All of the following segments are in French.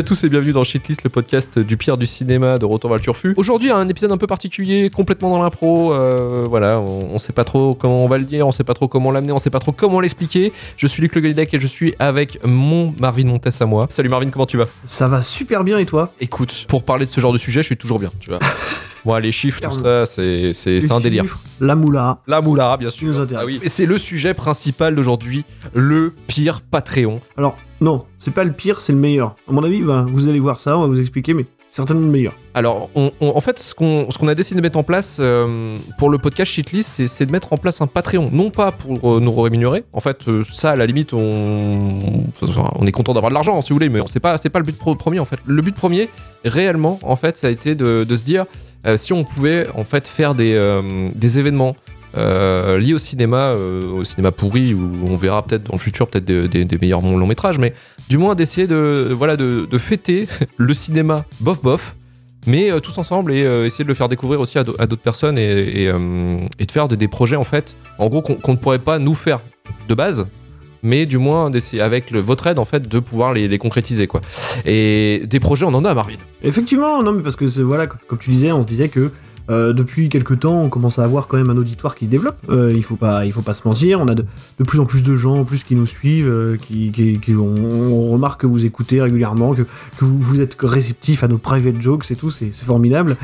À tous et bienvenue dans Shitlist, le podcast du pire du cinéma de Retour vers le. Aujourd'hui, un épisode un peu particulier, complètement dans l'impro. euh, voilà, on, on sait pas trop comment on va le dire, on sait pas trop comment l'amener, on sait pas trop comment l'expliquer. Je suis Luc Le Golidec et je suis avec mon Marvin Montes à moi. Salut Marvin, comment tu vas? Ça va super bien et toi? Écoute, pour parler de ce genre de sujet, je suis toujours bien, tu vois. Moi, les chiffres, tout ça, c'est un délire. La moula. La moula, bien sûr. Ah oui. C'est le sujet principal d'aujourd'hui, le pire Patreon. Alors, non, c'est pas le pire, c'est le meilleur. À mon avis, bah, vous allez voir ça, on va vous expliquer, mais c'est certainement le meilleur. Alors, on- on- en fait, ce qu'on qu'on a décidé de mettre en place euh, pour le podcast Shitlist, c'est- de mettre en place un Patreon. Non pas pour euh, nous rémunérer. En fait, euh, ça, à la limite, on, on est content d'avoir de l'argent, si vous voulez, mais c'est pas, pas le but pro- premier, en fait. Le but premier, réellement, en fait, ça a été de, de se dire euh, si on pouvait, en fait, faire des, euh, événements. euh, liés au cinéma, au cinéma pourri, où on verra peut-être dans le futur peut-être des, meilleurs longs métrages, mais du moins d'essayer de, fêter le cinéma bof bof, mais tous ensemble et essayer de le faire découvrir aussi à d'au- à d'autres personnes et, de faire des, projets en fait, en gros qu'on ne pourrait pas nous faire de base, mais du moins avec votre aide en fait de pouvoir les, concrétiser quoi. Et des projets on en a Marvin. Effectivement, non, mais parce que voilà, comme tu disais, on se disait que euh, depuis quelques temps, on commence à avoir quand même un auditoire qui se développe. Euh, il faut pas, il faut pas se mentir. On a de, de plus en plus de gens en plus qui nous suivent, euh, qui, qui, qui- on, on remarque que vous écoutez régulièrement, que, que vous, vous êtes réceptifs à nos private jokes et tout, c'est formidable.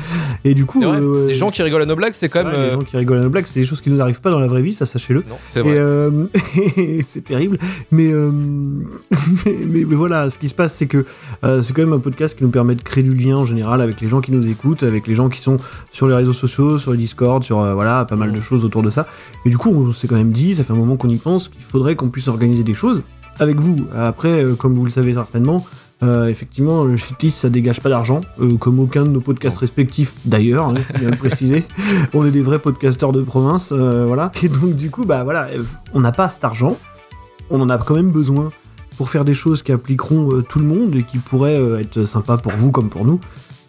Et du coup, euh, les gens qui rigolent à nos blagues c'est quand même. les gens qui rigolent à nos blagues, c'est des choses qui nous arrivent pas dans la vraie vie, ça sachez-le. C'est vrai. c'est terrible. Mais, mais, mais- mais voilà, ce qui se passe, c'est que c'est quand même un podcast qui nous permet de créer du lien en général avec les gens qui nous écoutent, avec les gens qui sont sur les réseaux sociaux, sur le Discord, sur euh, voilà, pas mal de Mhm. choses autour de ça. Et du coup, on s'est quand même dit, ça fait un moment qu'on y pense, qu'il faudrait qu'on puisse organiser des choses avec vous. Après, euh, comme vous le savez certainement, euh, effectivement, le shitlist ça dégage pas d'argent, euh, comme aucun de nos podcasts respectifs d'ailleurs, hein, bien le préciser. on est des vrais podcasteurs de province, euh, voilà. Et donc du coup, bah voilà, on n'a pas cet argent, on en a quand même besoin pour faire des choses qui appliqueront tout le monde et qui pourraient être sympas pour vous comme pour nous.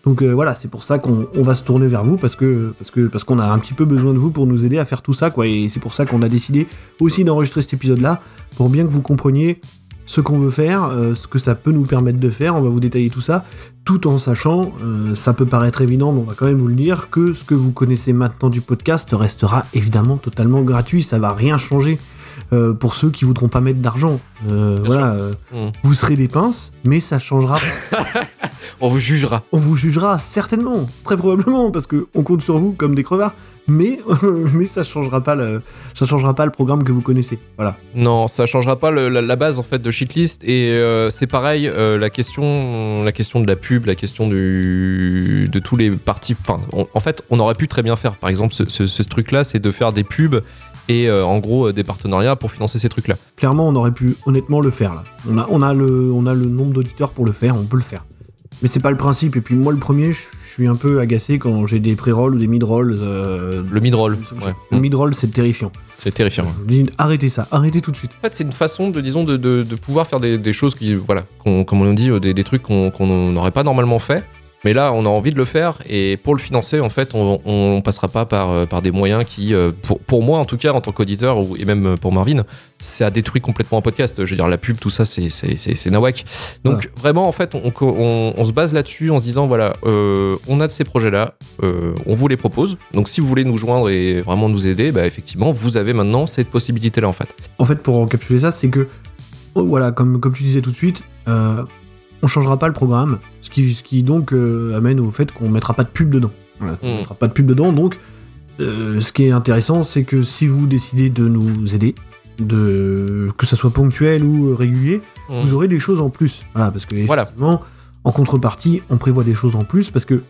Donc euh, voilà, c'est pour ça qu'on on va se tourner vers vous parce que parce que parce qu'on a un petit peu besoin de vous pour nous aider à faire tout ça quoi. Et c'est pour ça qu'on a décidé aussi d'enregistrer cet épisode-là pour bien que vous compreniez ce qu'on veut faire, euh, ce que ça peut nous permettre de faire. On va vous détailler tout ça, tout en sachant, euh, ça peut paraître évident, mais on va quand même vous le dire, que ce que vous connaissez maintenant du podcast restera évidemment totalement gratuit. Ça va rien changer. Euh, pour ceux qui voudront pas mettre d'argent, Euh, voilà, euh, Mm. vous serez des pinces, mais ça changera On vous jugera. on vous jugera certainement, très probablement, parce que on compte sur vous comme des crevards. Mais, mais ça changera pas le, ça changera pas le programme que vous connaissez. Voilà. Non, ça changera pas le- la, la base en fait de shitlist et c'est pareil la question, la question de la pub, la question du, de tous les partis. Enfin, en fait, on aurait pu très bien faire. Par exemple, ce, ce- ce truc-là, c'est de faire des pubs et euh, en gros euh, des partenariats pour financer ces trucs-là. Clairement, on aurait pu honnêtement le faire là. On a, on a le, on a le nombre d'auditeurs pour le faire, on peut le faire. Mais c'est pas le principe. Et puis moi, le premier, je suis un peu agacé quand j'ai des pré-rolls ou des mid-rolls. euh, Le mid-roll, ouais. Le mid-roll, c'est terrifiant. c'est terrifiant. Je dis, arrêtez ça, arrêtez tout de suite. En fait, c'est une façon de, disons, de, de- de pouvoir faire des, des choses qui, voilà, qu'on- comme on dit, des, des trucs qu'on qu'on n'aurait pas normalement fait. Mais là, on a envie de le faire et pour le financer, en fait, on, on passera pas par, euh, par des moyens qui, euh, pour, pour moi en tout cas, en tant qu'auditeur et même euh, pour Marvin, ça a détruit complètement un podcast. Je veux dire, la pub, tout ça, c'est nawak. Donc vraiment, en fait, on, on- on se base là-dessus en se disant, voilà, euh, on a de ces projets-là, euh, on vous les propose. Donc si vous voulez nous joindre et vraiment nous aider, bah, effectivement, vous avez maintenant cette possibilité-là, en fait. En fait, pour encapsuler ça, c'est que, oh, voilà, comme, comme tu disais tout de suite, euh, on changera pas le programme, ce qui, ce qui donc euh, amène au fait qu'on mettra pas de pub dedans. Voilà, on Mm. mettra pas de pub dedans, donc euh, ce qui est intéressant, c'est que si vous décidez de nous aider, de, que ça soit ponctuel ou euh, régulier, vous aurez des choses en plus. Voilà, parce que Voilà. en contrepartie, on prévoit des choses en plus parce que euh,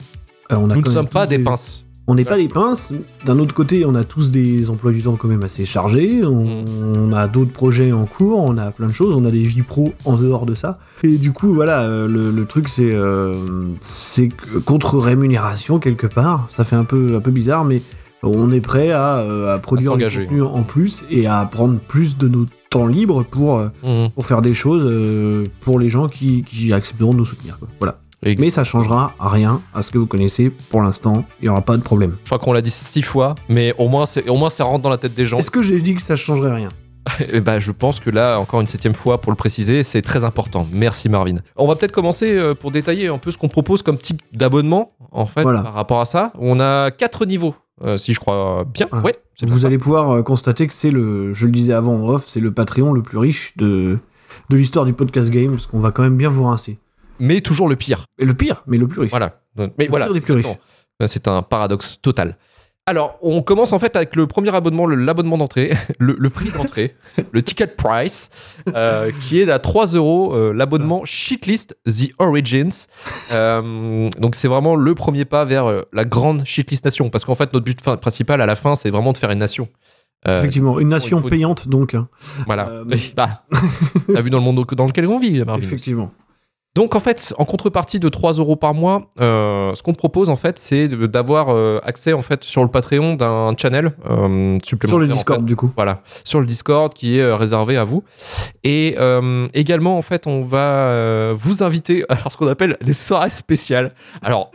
on a Nous ne sommes pas des pinces. On n'est pas des pinces. D'un autre côté, on a tous des emplois du temps quand même assez chargés. On, on a d'autres projets en cours, on a plein de choses, on a des vies pro en dehors de ça. Et du coup, voilà, euh, le, le truc, c'est euh, c'est contre rémunération quelque part. Ça fait un peu, un peu bizarre, mais on est prêt à, euh, à produire du contenu en plus et à prendre plus de nos temps libres pour, pour faire des choses euh, pour les gens qui, qui accepteront de nous soutenir. quoi. Voilà. Mais ça changera rien à ce que vous connaissez pour l'instant. Il n'y aura pas de problème. Je crois qu'on l'a dit six fois, mais au moins, au moins ça rentre dans la tête des gens. Est-ce que j'ai dit que ça changerait rien ben, je pense que là, encore une septième fois pour le préciser, c'est très important. Merci Marvin. On va peut-être commencer euh, pour détailler un peu ce qu'on propose comme type d'abonnement, en fait, Voilà. par rapport à ça. On a quatre niveaux, euh, si je crois bien. Ouais. Ouais, Vous allez pouvoir euh, constater que c'est le, je le disais avant en off, c'est le Patreon le plus riche de, de l'histoire du podcast game, parce qu'on va quand même bien vous rincer. Mais toujours le pire. Et le pire, mais le plus riche. Voilà. Mais Le voilà. C'est un paradoxe total. Alors, on commence en fait avec le premier abonnement, l'abonnement d'entrée, le, le prix d'entrée, le ticket price, euh, qui est à 3 euros, euh, l'abonnement Shitlist The Origins. Euh, donc, c'est vraiment le premier pas vers la grande Shitlist Nation. Parce qu'en fait, notre but fin- principal à la fin, c'est vraiment de faire une nation. Euh, Effectivement, une nation payante donc. hein. voilà. Euh, bah, T'as vu dans le monde dans lequel on vit, Marvin. Effectivement. Donc en fait, en contrepartie de 3 euros par mois, euh, ce qu'on propose en fait, c'est d'avoir euh, accès en fait sur le Patreon d'un channel euh, supplémentaire. Sur le en Discord fait. du coup. Voilà, sur le Discord qui est réservé à vous. Et également, en fait, on va vous inviter à ce qu'on appelle les soirées spéciales. Alors,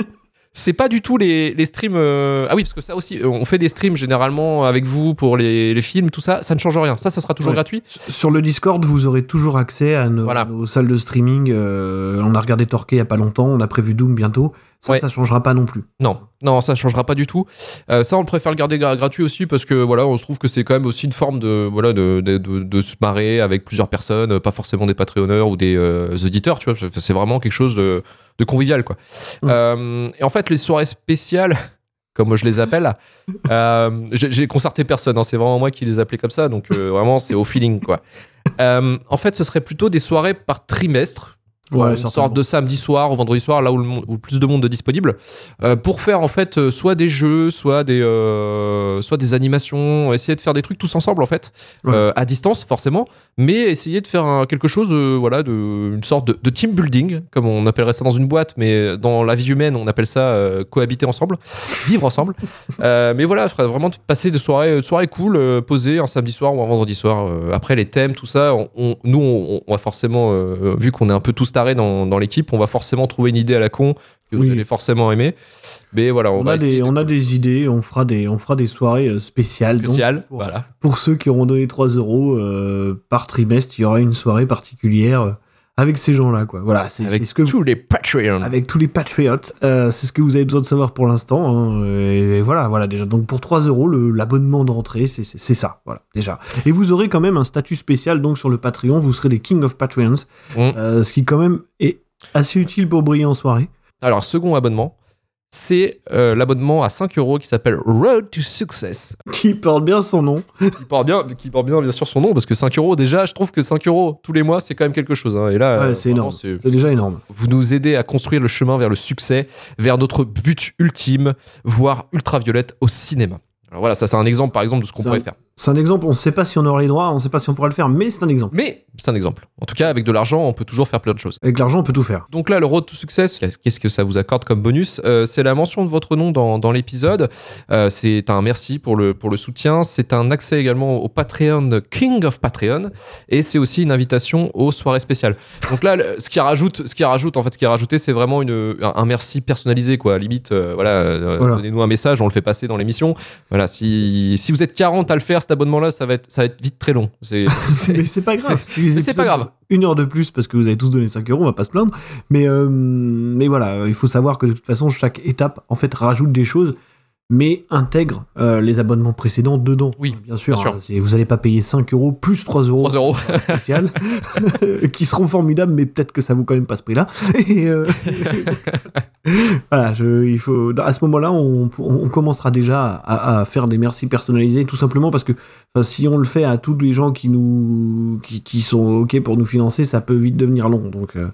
c'est pas du tout les, les streams. euh, Ah oui, parce que ça aussi, euh, on fait des streams généralement avec vous pour les, les films, tout ça. Ça ne change rien. Ça, ça sera toujours Ouais. gratuit. Sur le Discord, vous aurez toujours accès à nos, Voilà. nos salles de streaming. euh, on a regardé Torquay il y a pas longtemps, on a prévu Doom bientôt. Ça, Ouais. ça changera pas non plus. Non, non, ça changera pas du tout. Euh, ça, on préfère le garder gra- gratuit aussi parce que voilà, on se trouve que c'est quand même aussi une forme de voilà de, de, de- de se marrer avec plusieurs personnes, pas forcément des Patreonneurs ou des euh, auditeurs, tu vois. C'est- vraiment quelque chose de, convivial, quoi. Mm. Euh, et en fait, les soirées spéciales, comme je les appelle, j'ai concerté personne. hein, c'est vraiment moi qui les appelais comme ça, donc vraiment c'est au feeling, quoi. En fait, ce serait plutôt des soirées par trimestre. Ouais, une sorte de samedi soir ou vendredi soir, là où le, où plus de monde est disponible, euh, pour faire en fait euh, soit des jeux, soit des, euh, soit des animations, essayer de faire des trucs tous ensemble en fait, Ouais. euh, à distance forcément, mais essayer de faire un- quelque chose, voilà, de, une sorte de, de team building, comme on appellerait ça dans une boîte, mais dans la vie humaine, on appelle ça cohabiter ensemble, vivre ensemble. Mais voilà, je ferais vraiment de passer des soirées, soirées cool, posées un samedi soir ou un vendredi soir. Après les thèmes, tout ça, on, on- nous, on, on va forcément, vu qu'on est un peu tous tarés dans, dans l'équipe, on va forcément trouver une idée à la con que vous allez forcément aimer. Mais voilà, on, On, va a, des, de- on a des idées, on fera des, on fera des soirées euh, spéciales. donc, spéciales, pour, voilà. pour ceux qui auront donné 3 euros euh, par trimestre, il y aura une soirée particulière euh, avec ces gens-là. Quoi. Voilà, c'est Avec ce que tous les Patreons. avec tous les patriotes. Euh, c'est ce que vous avez besoin de savoir pour l'instant. hein. Et voilà, voilà déjà. Donc pour 3 euros, l'abonnement d'entrée, c'est- ça. Voilà, déjà. Et vous aurez quand même un statut spécial donc sur le Patreon. Vous serez des King of Patreons. Mm. Euh, ce qui quand même est assez utile pour briller en soirée. Alors, second abonnement, c'est euh, l'abonnement à 5 euros qui s'appelle Road to Success. Qui porte bien son nom. qui porte bien, qui porte bien, bien sûr, son nom, parce que 5 euros, déjà, je trouve que 5 euros tous les mois, c'est quand même quelque chose. hein. Et là, Ouais, euh, c'est énorme. c'est- C'est déjà énorme. vous nous aidez à construire le chemin vers le succès, vers notre but ultime, voire ultraviolette au cinéma. Alors voilà, ça c'est un exemple par exemple de ce qu'on C'est pourrait un- faire. C'est un exemple. On ne sait pas si on aura les droits, on ne sait pas si on pourra le faire, mais c'est un exemple. Mais c'est un exemple. En tout cas, avec de l'argent, on peut toujours faire plein de choses. Avec l'argent, on peut tout faire. Donc là, le Road to Success, qu'est-ce que ça vous accorde comme bonus Euh, C'est la mention de votre nom dans, dans l'épisode. Euh, c'est un merci pour le, pour le soutien. C'est un accès également au Patreon King of Patreon. Et c'est aussi une invitation aux soirées spéciales. Donc là, le- ce qui rajoute, ce qui rajoute, en fait, ce qui est rajouté, c'est vraiment une, un, un merci personnalisé, quoi. Limite, euh, voilà, euh, Voilà. donnez-nous un message, on le fait passer dans l'émission. Voilà, si, si vous êtes 40 à le faire, cet abonnement-là, ça va être, ça va être vite très long. C'est, mais c'est pas grave. C'est pas grave. Une heure de plus parce que vous avez tous donné 5 euros, on va pas se plaindre. Mais, euh, mais voilà, il faut savoir que de toute façon, chaque étape, en fait, rajoute des choses, mais intègre euh, les abonnements précédents dedans. Oui, bien sûr. bien hein, vous n'allez pas payer 5 euros plus 3 euros 3 euros. spécial, qui seront formidables, mais peut-être que ça vaut quand même pas ce prix-là. Et, euh, voilà, je, il faut, à ce moment-là, on, on commencera déjà à, à faire des merci personnalisés, tout simplement parce que si on le fait à tous les gens qui nous, qui, qui sont ok pour nous financer, ça peut vite devenir long. Donc, euh,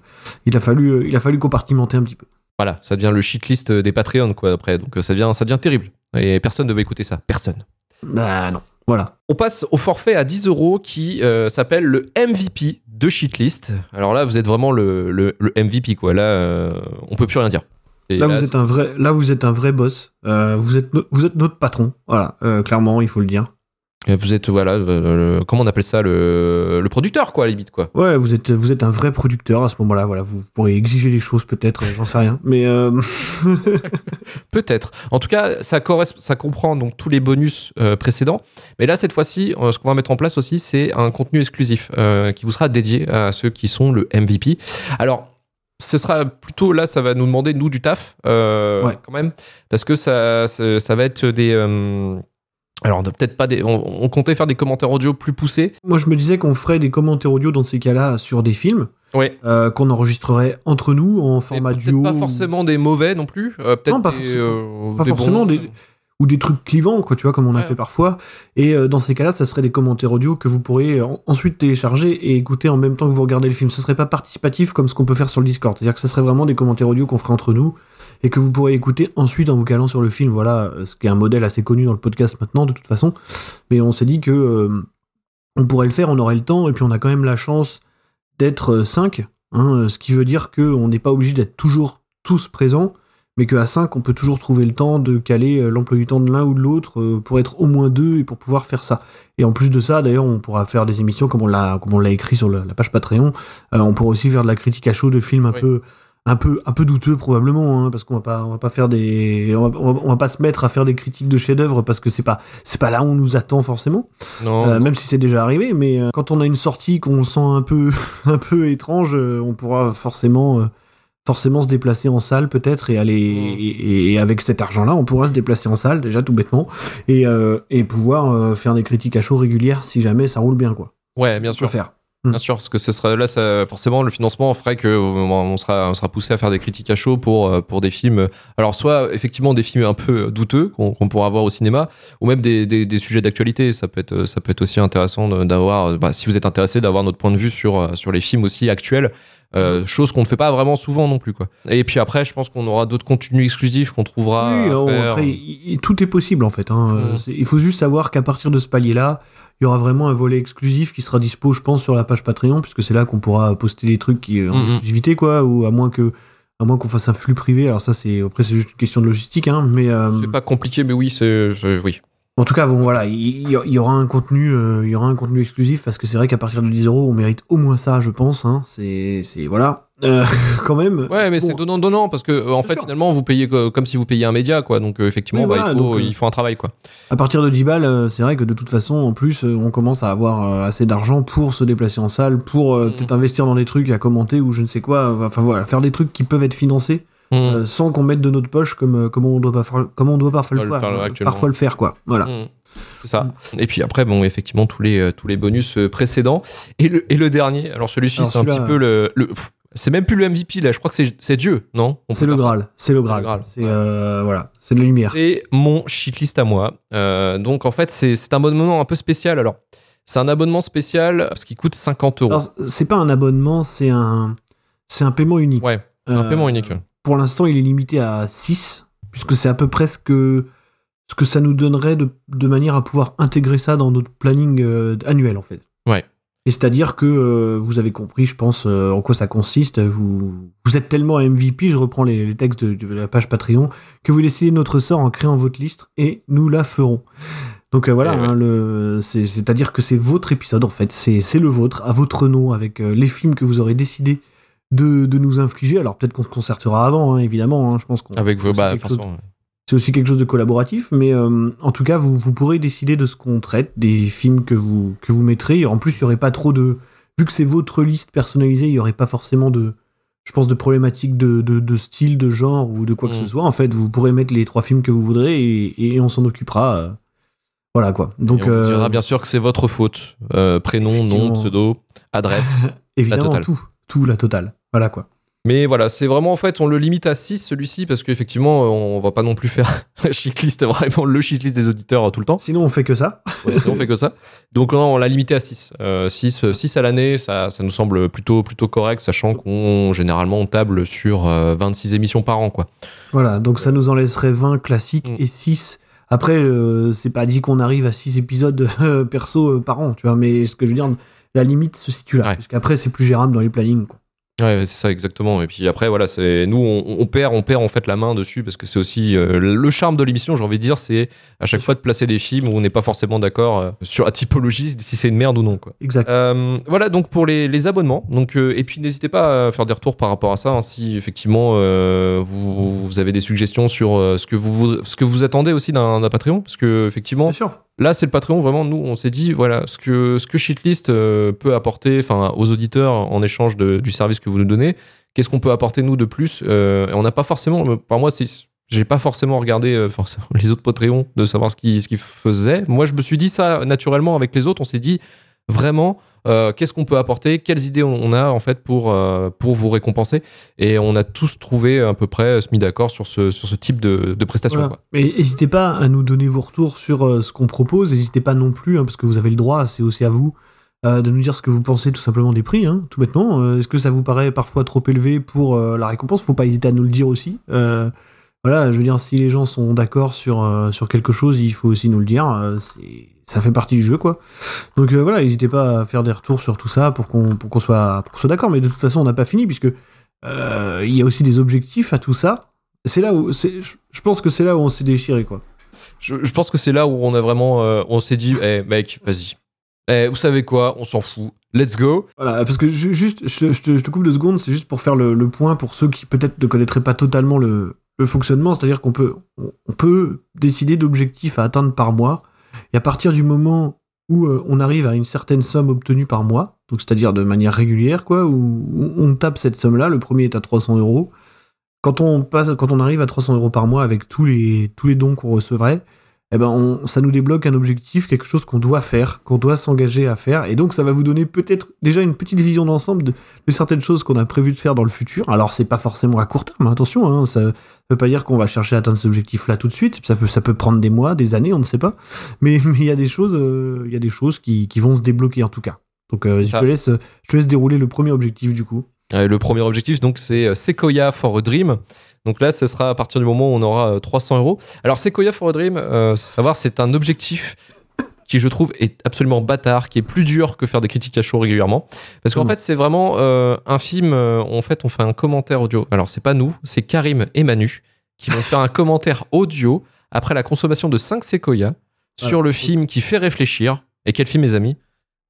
il a fallu, il a fallu compartimenter un petit peu. Voilà, ça devient le shitlist des Patreons, quoi, après. Donc euh, ça devient, ça devient terrible. Et personne ne veut écouter ça. Personne. Bah non, voilà. On passe au forfait à 10 euros qui euh, s'appelle le MVP de Shitlist. Alors là, vous êtes vraiment le, le- le MVP, quoi. Là, euh, on peut plus rien dire. Là, là, vous êtes un vrai, là, vous êtes un vrai boss. Euh, vous êtes, no- vous êtes notre patron. Voilà, clairement, il faut le dire. Vous êtes, voilà, le- comment on appelle ça, le, le producteur, quoi, à la limite, quoi. Ouais, vous êtes, vous êtes un vrai producteur à ce moment-là. Voilà, vous pourrez exiger des choses peut-être, j'en sais rien. Mais euh, Peut-être. En tout cas, ça, ça comprend donc tous les bonus euh, précédents. Mais là, cette fois-ci, euh, ce qu'on va mettre en place aussi, c'est un contenu exclusif euh, qui vous sera dédié à ceux qui sont le MVP. Alors, ce sera plutôt là, ça va nous demander, nous, du taf, euh, Ouais. quand même, parce que ça, ça, ça va être des. Euh, alors, on peut-être pas des. On, on comptait faire des commentaires audio plus poussés. moi, je me disais qu'on ferait des commentaires audio dans ces cas-là sur des films Ouais. euh, qu'on enregistrerait entre nous en format duo. pas forcément des mauvais non plus. euh, peut-être Non, pas des, forcément. euh, Pas des forcément bons. des- ou des trucs clivants, quoi, tu vois, comme on a fait parfois. Et euh, dans ces cas-là, ça serait des commentaires audio que vous pourrez en- ensuite télécharger et écouter en même temps que vous regardez le film. Ce serait pas participatif comme ce qu'on peut faire sur le Discord. C'est-à-dire que ce serait vraiment des commentaires audio qu'on ferait entre nous et que vous pourrez écouter ensuite en vous calant sur le film. Voilà, euh, ce qui est un modèle assez connu dans le podcast maintenant, de toute façon. Mais on s'est dit que euh, on pourrait le faire, on aurait le temps, et puis on a quand même la chance d'être 5, ce qui veut dire qu'on n'est pas obligé d'être toujours tous présents mais qu'à 5, on peut toujours trouver le temps de caler euh, l'emploi du temps de l'un ou de l'autre euh, pour être au moins deux et pour pouvoir faire ça. Et en plus de ça, d'ailleurs, on pourra faire des émissions comme on l'a comme on l'a écrit sur la, la page Patreon. Euh, on pourra aussi faire de la critique à chaud de films un Oui. peu un peu un peu douteux probablement hein, parce qu'on va pas on va pas faire des on va, on va- on va pas se mettre à faire des critiques de chefs-d'œuvre parce que c'est pas c'est pas là où on nous attend forcément Non, euh, non. même si c'est déjà arrivé, mais quand on a une sortie qu'on sent un peu, un peu étrange, on pourra forcément, forcément se déplacer en salle peut-être et aller Mm. et, et avec cet argent-là, on pourra se déplacer en salle déjà tout bêtement et, euh, et pouvoir euh, faire des critiques à chaud régulières si jamais ça roule bien quoi. Ouais, bien sûr. faire. Bien sûr, parce que ce sera là, ça, forcément, le financement ferait que euh, on sera, on sera poussé à faire des critiques à chaud pour, pour des films. Alors, soit effectivement des films un peu douteux qu'on pourra voir au cinéma, ou même des, des, des sujets d'actualité. Ça peut être, ça peut être aussi intéressant d'avoir, bah, si vous êtes intéressé, d'avoir notre point de vue sur, sur les films aussi actuels. Euh, chose qu'on ne fait pas vraiment souvent non plus quoi. Et puis après, je pense qu'on aura d'autres contenus exclusifs qu'on trouvera. oui, à faire. après, tout est possible en fait. hein. Euh, Mm. c'est- Il faut juste savoir qu'à partir de ce palier-là, il y aura vraiment un volet exclusif qui sera dispo, je pense, sur la page Patreon, puisque c'est là qu'on pourra poster des trucs qui, en Mhm. exclusivité, quoi, ou à moins que, à moins qu'on fasse un flux privé. Alors ça, c'est après c'est juste une question de logistique, hein, mais euh, C'est pas compliqué, mais oui, c'est, c'est- oui. En tout cas, bon, voilà, il y, aura un contenu, euh, il y aura un contenu exclusif parce que c'est vrai qu'à partir de 10 euros, on mérite au moins ça, je pense. Hein, c'est, voilà, Euh, quand même. Ouais, mais Bon, c'est donnant donnant parce que euh, en fait sûr. finalement vous payez co- comme si vous payiez un média quoi. Donc effectivement, bah, voilà, il, faut, donc, il faut un travail quoi. À partir de 10 balles, c'est vrai que de toute façon, en plus, on commence à avoir assez d'argent pour se déplacer en salle, pour Mhm. peut-être investir dans des trucs, à commenter ou je ne sais quoi. Enfin voilà, faire des trucs qui peuvent être financés Mmh. euh, sans qu'on mette de notre poche comme, euh, comme on doit pas faire, comme on doit parfois le faire, actuellement. parfois le faire quoi. Voilà. Mm. C'est ça. Et puis après, bon, effectivement, tous les, euh, tous les bonus précédents. Et le, et le dernier, alors celui-ci, c'est un petit peu le. le- c'est même plus le MVP là, je crois que c'est- Dieu, non? On C'est le. Graal, c'est le Graal. C'est euh, voilà, c'est de la lumière. C'est mon shitlist à moi. Euh, donc en fait, c'est un abonnement un peu spécial. Alors, c'est un abonnement spécial parce qu'il coûte 50 euros. C'est pas un abonnement, c'est un, un paiement unique. Ouais, un Euh, paiement unique. Pour l'instant, il est limité à 6, puisque c'est à peu près ce que, ce que ça nous donnerait de, de manière à pouvoir intégrer ça dans notre planning euh, annuel, en fait. Ouais. Et c'est-à-dire que euh, vous avez compris, je pense, euh, en quoi ça consiste. Vous, vous êtes tellement MVP, je reprends les, les textes de, de la page Patreon, que vous décidez de notre sort en créant votre liste et nous la ferons. Donc euh, voilà, Eh ouais. hein, le, c'est- c'est-à-dire que c'est votre épisode en fait, c'est c'est le vôtre, à votre nom, avec les films que vous aurez décidé de, de nous infliger. Alors peut-être qu'on se concertera avant, hein, évidemment. hein, je pense qu'on Avec vos. c'est Bah, chose- c'est aussi quelque chose de collaboratif, mais euh, en tout cas, vous, vous pourrez décider de ce qu'on traite, des films que vous, que vous mettrez. En plus, il n'y aurait pas trop de. Vu que c'est votre liste personnalisée, il n'y aurait pas forcément de. Je pense de problématiques de, de, de style, de genre ou de quoi que Mm. ce soit. En fait, vous pourrez mettre les trois films que vous voudrez et, et on s'en occupera. euh, Voilà quoi. Donc, Donc, on vous euh, dira bien sûr que c'est votre faute. Prénom, nom, pseudo, adresse. évidemment, totale. tout. Tout, la totale. Voilà quoi. Mais voilà, c'est vraiment en fait, on le limite à 6 celui-ci parce qu'effectivement, on va pas non plus faire un shitlist, vraiment le shitlist des auditeurs euh, tout le temps. Sinon, on fait que ça. Ouais, sinon, on fait que ça. Donc, non, on l'a limité à 6. 6, 6 à l'année, ça, ça nous semble plutôt, plutôt correct, sachant qu'on généralement on table sur euh, 26 émissions par an. quoi. Voilà, donc ça nous en laisserait 20 classiques Mm. et 6. Après, euh, c'est pas dit qu'on arrive à 6 épisodes euh, perso euh, par an, tu vois, mais ce que je veux dire, la limite se situe là. Ouais. Parce qu'après, c'est plus gérable dans les plannings. Quoi. Ouais, c'est ça exactement. Et puis après, voilà, c'est nous, on, on perd, on perd en fait la main dessus parce que c'est aussi euh, le charme de l'émission. J'ai envie de dire, c'est à chaque fois de placer des films où on n'est pas forcément d'accord euh, sur la typologie, si c'est une merde ou non, quoi. Exact. Euh, voilà donc pour les, les abonnements. Donc et puis n'hésitez pas à faire des retours par rapport à ça hein, si effectivement vous, vous avez des suggestions sur ce que vous ce que vous attendez aussi d'un d'un Patreon parce que effectivement Bien sûr. Là, c'est le Patreon. Vraiment, nous, on s'est dit, voilà, ce que, ce que Shitlist euh, peut apporter aux auditeurs en échange du service que vous nous donnez, qu'est-ce qu'on peut apporter, nous, de plus Euh, On n'a pas forcément, euh, par moi. J'ai pas forcément regardé les autres Patreons de savoir ce qu'ils faisaient. Moi, je me suis dit ça naturellement avec les autres. On s'est dit vraiment euh, qu'est-ce qu'on peut apporter, quelles idées on, a en fait pour, euh, pour vous récompenser. Et on a tous trouvé à peu près euh, se mis d'accord sur ce, sur ce type de, de prestation. Voilà. quoi. N'hésitez pas à nous donner vos retours sur euh, ce qu'on propose. N'hésitez pas non plus, hein, parce que vous avez le droit, c'est aussi à vous, de nous dire ce que vous pensez tout simplement des prix, hein, tout bêtement. Est-ce que ça vous paraît parfois trop élevé pour la récompense? Faut pas hésiter à nous le dire aussi. Voilà, je veux dire, si les gens sont d'accord sur, euh, sur quelque chose, il faut aussi nous le dire. Euh, ça fait partie du jeu, quoi. Donc euh, voilà, n'hésitez pas à faire des retours sur tout ça pour qu'on qu'on soit, pour qu'on soit d'accord. Mais de toute façon, on n'a pas fini, puisque euh, il y a aussi des objectifs à tout ça. C'est là où, je pense que c'est là où on s'est déchiré, quoi. Je, je pense que c'est là où on a vraiment, on s'est dit, eh mec, vas-y. Eh, vous savez quoi? On s'en fout. Let's go. Voilà, parce que ju- juste, je, te- je te, je te coupe deux secondes, c'est juste pour faire le, le point pour ceux qui peut-être ne connaîtraient pas totalement le, le fonctionnement, c'est-à-dire qu'on peut, on- peut décider d'objectifs à atteindre par mois, et à partir du moment où euh, on arrive à une certaine somme obtenue par mois, donc c'est-à-dire de manière régulière, quoi, où, où on tape cette somme-là, le premier est à 300 euros, quand on, passe, quand on arrive à 300 euros par mois avec tous les, tous les dons qu'on recevrait, eh ben on, ça nous débloque un objectif, quelque chose qu'on doit faire, qu'on doit s'engager à faire. Et donc, ça va vous donner peut-être déjà une petite vision d'ensemble de, de certaines choses qu'on a prévu de faire dans le futur. Alors, c'est pas forcément à court terme, hein, attention, hein, ça veut pas dire qu'on va chercher à atteindre cet objectif-là tout de suite. Ça peut, ça peut prendre des mois, des années, on ne sait pas. Mais mais il y a des choses, euh, il y a des choses qui, qui vont se débloquer en tout cas. Donc, euh, je, te laisse, je te laisse dérouler le premier objectif du coup. Euh, le premier objectif, donc, c'est euh, Sequoia for a Dream. Donc là, ce sera à partir du moment où on aura euh, 300 euros. Alors, Sequoia for a Dream, euh, savoir, c'est un objectif qui, je trouve, est absolument bâtard, qui est plus dur que faire des critiques à chaud régulièrement. Parce qu'en Mmh. fait, c'est vraiment euh, un film. euh, en fait, on fait un commentaire audio. Alors, c'est pas nous, c'est Karim et Manu qui vont faire un commentaire audio après la consommation de 5 Sequoia sur Voilà. le film qui fait réfléchir. Et quel film, mes amis?